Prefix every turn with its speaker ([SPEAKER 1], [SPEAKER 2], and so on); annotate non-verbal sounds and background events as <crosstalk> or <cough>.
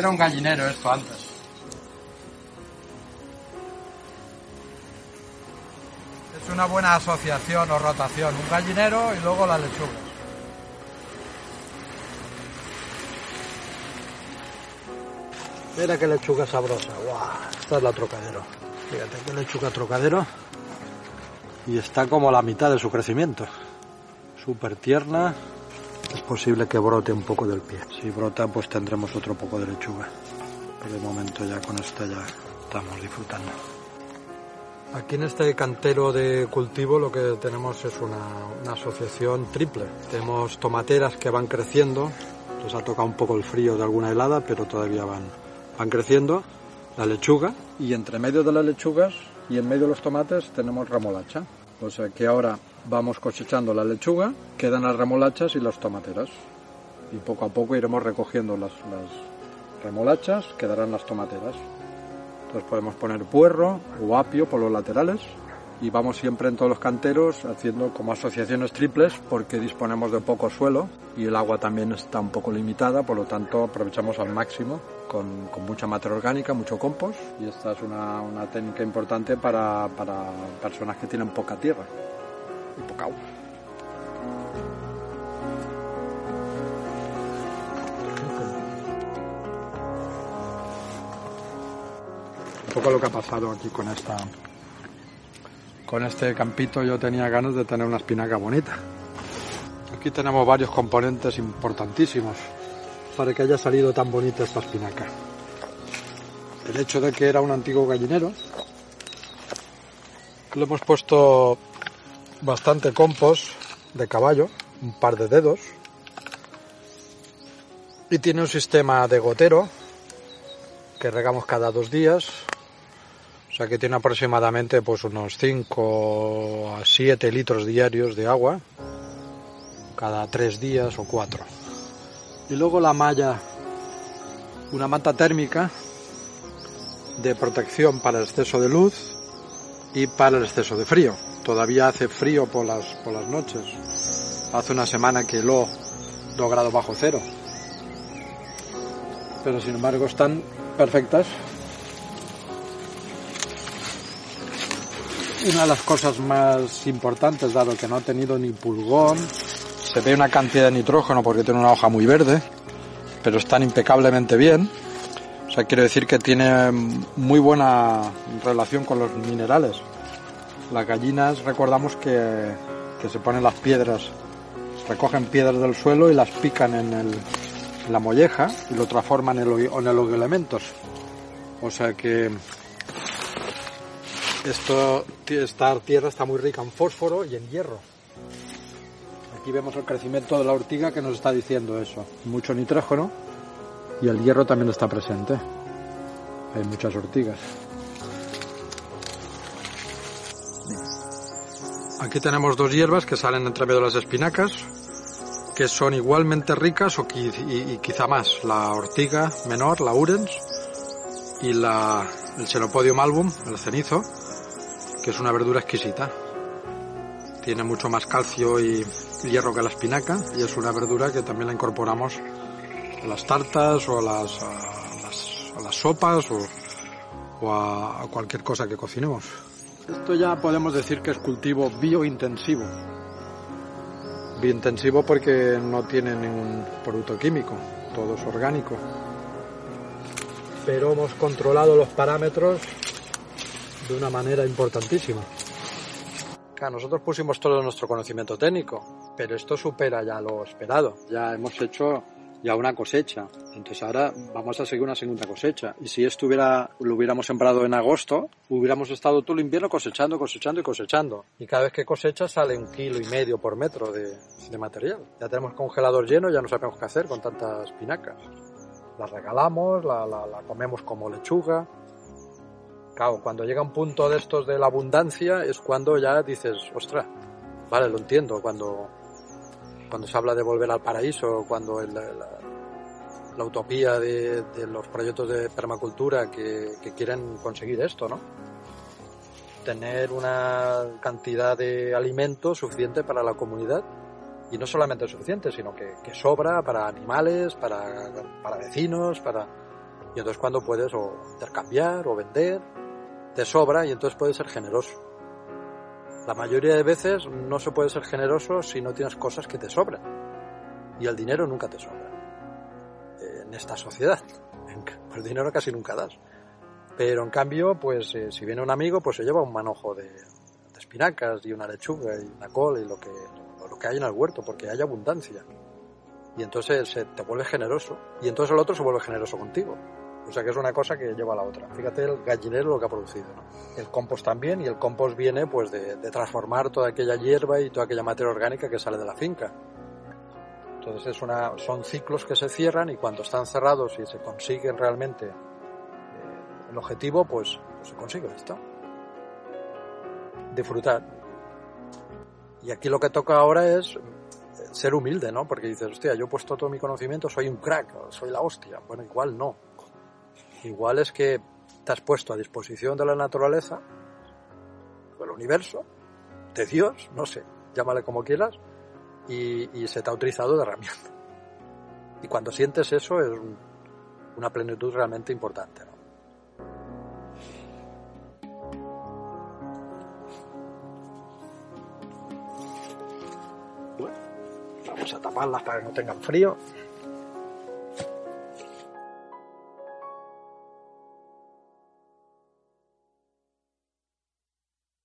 [SPEAKER 1] Era un gallinero esto antes. Una buena asociación o rotación. Un gallinero y luego las lechugas. Mira qué lechuga sabrosa. ¡Guau! Esta es la trocadero. Fíjate qué lechuga trocadero. Y está como a la mitad de su crecimiento. Súper tierna, es posible que brote un poco del pie. Si brota, pues tendremos otro poco de lechuga. Pero de momento ya con esta ya estamos disfrutando. Aquí en este cantero de cultivo lo que tenemos es una, una asociación triple. Tenemos tomateras que van creciendo, les ha tocado un poco el frío de alguna helada, pero todavía van, van creciendo. La lechuga y entre medio de las lechugas y en medio de los tomates tenemos remolacha. O sea que ahora vamos cosechando la lechuga, quedan las remolachas y las tomateras. Y poco a poco iremos recogiendo las, las remolachas, quedarán las tomateras. Entonces podemos poner puerro o apio por los laterales y vamos siempre en todos los canteros haciendo como asociaciones triples porque disponemos de poco suelo y el agua también está un poco limitada, por lo tanto aprovechamos al máximo con, con mucha materia orgánica, mucho compost y esta es una, una técnica importante para, para personas que tienen poca tierra y poca agua. Un poco lo que ha pasado aquí con esta con este campito yo tenía ganas de tener una espinaca bonita. Aquí tenemos varios componentes importantísimos para que haya salido tan bonita esta espinaca. El hecho de que era un antiguo gallinero. Le hemos puesto bastante compost de caballo, un par de dedos. Y tiene un sistema de gotero que regamos cada dos días. Sea que tiene aproximadamente pues unos 5 a 7 litros diarios de agua cada tres días o cuatro. Y luego la malla, una manta térmica de protección para el exceso de luz y para el exceso de frío. Todavía hace frío por las, por las noches. Hace una semana que lo 2 grados bajo cero. Pero sin embargo están perfectas. Una de las cosas más importantes, dado que no ha tenido ni pulgón, se ve una cantidad de nitrógeno porque tiene una hoja muy verde, pero están impecablemente bien. O sea, quiero decir que tiene muy buena relación con los minerales. Las gallinas, recordamos que, que se ponen las piedras, recogen piedras del suelo y las pican en, el, en la molleja y lo transforman en, en los elementos. O sea que esto, esta tierra está muy rica en fósforo y en hierro. Aquí vemos el crecimiento de la ortiga que nos está diciendo eso. Mucho nitrógeno y el hierro también está presente. Hay muchas ortigas. Aquí tenemos dos hierbas que salen entre medio de las espinacas, que son igualmente ricas o y, y quizá más. La ortiga menor, la urens, y la, el xenopodium album, el cenizo, que es una verdura exquisita. Tiene mucho más calcio y hierro que la espinaca y es una verdura que también la incorporamos a las tartas o a las, a las, sopas o, a cualquier cosa que cocinemos. Esto ya podemos decir que es cultivo biointensivo. Biointensivo porque no tiene ningún producto químico, todo es orgánico. Pero hemos controlado los parámetros de una manera importantísima. Claro, nosotros pusimos todo nuestro conocimiento técnico, pero esto supera ya lo esperado. Ya hemos hecho ya una cosecha. Entonces ahora vamos a seguir una segunda cosecha. Y si esto hubiera, lo hubiéramos sembrado en agosto, hubiéramos estado todo el invierno cosechando, cosechando y cosechando. Y cada vez que cosecha sale un kilo y medio por metro de, material. Ya tenemos congelador lleno, ya no sabemos qué hacer con tantas espinacas. Las regalamos, la, la, la comemos como lechuga. Cuando llega un punto de estos de la abundancia es cuando ya dices, ostras, vale, lo entiendo, cuando, cuando se habla de volver al paraíso, cuando la, utopía de, los proyectos de permacultura que, que quieren conseguir esto, ¿no? Tener una cantidad de alimento suficiente para la comunidad y no solamente suficiente, sino que, que sobra para animales, para, para vecinos, para... Y entonces cuando puedes o intercambiar o vender, te sobra y entonces puedes ser generoso. La mayoría de veces no se puede ser generoso si no tienes cosas que te sobran. Y el dinero nunca te sobra. En esta sociedad. <laughs> El dinero casi nunca das. Pero en cambio, pues eh, si viene un amigo, pues se lleva un manojo de, de espinacas y una lechuga y una col y lo que, lo que hay en el huerto, porque hay abundancia. Y entonces se te vuelve generoso. Y entonces el otro se vuelve generoso contigo. O sea que es una cosa que lleva a la otra. Fíjate el gallinero lo que ha producido. El compost también, y el compost viene pues de, de, transformar toda aquella hierba y toda aquella materia orgánica que sale de la finca. Entonces es una, son ciclos que se cierran y cuando están cerrados y se consiguen realmente eh, el objetivo, pues, pues se consigue esto. Disfrutar. Y aquí lo que toca ahora es ser humilde, ¿no? Porque dices, hostia, yo he puesto todo mi conocimiento, soy un crack, soy la hostia. Bueno, igual no. Igual es que te has puesto a disposición de la naturaleza, del universo, de Dios, no sé, llámale como quieras, y, se te ha utilizado de herramienta. Y cuando sientes eso es un, una plenitud realmente importante. ¿no? Bueno, vamos a taparlas para que no tengan frío.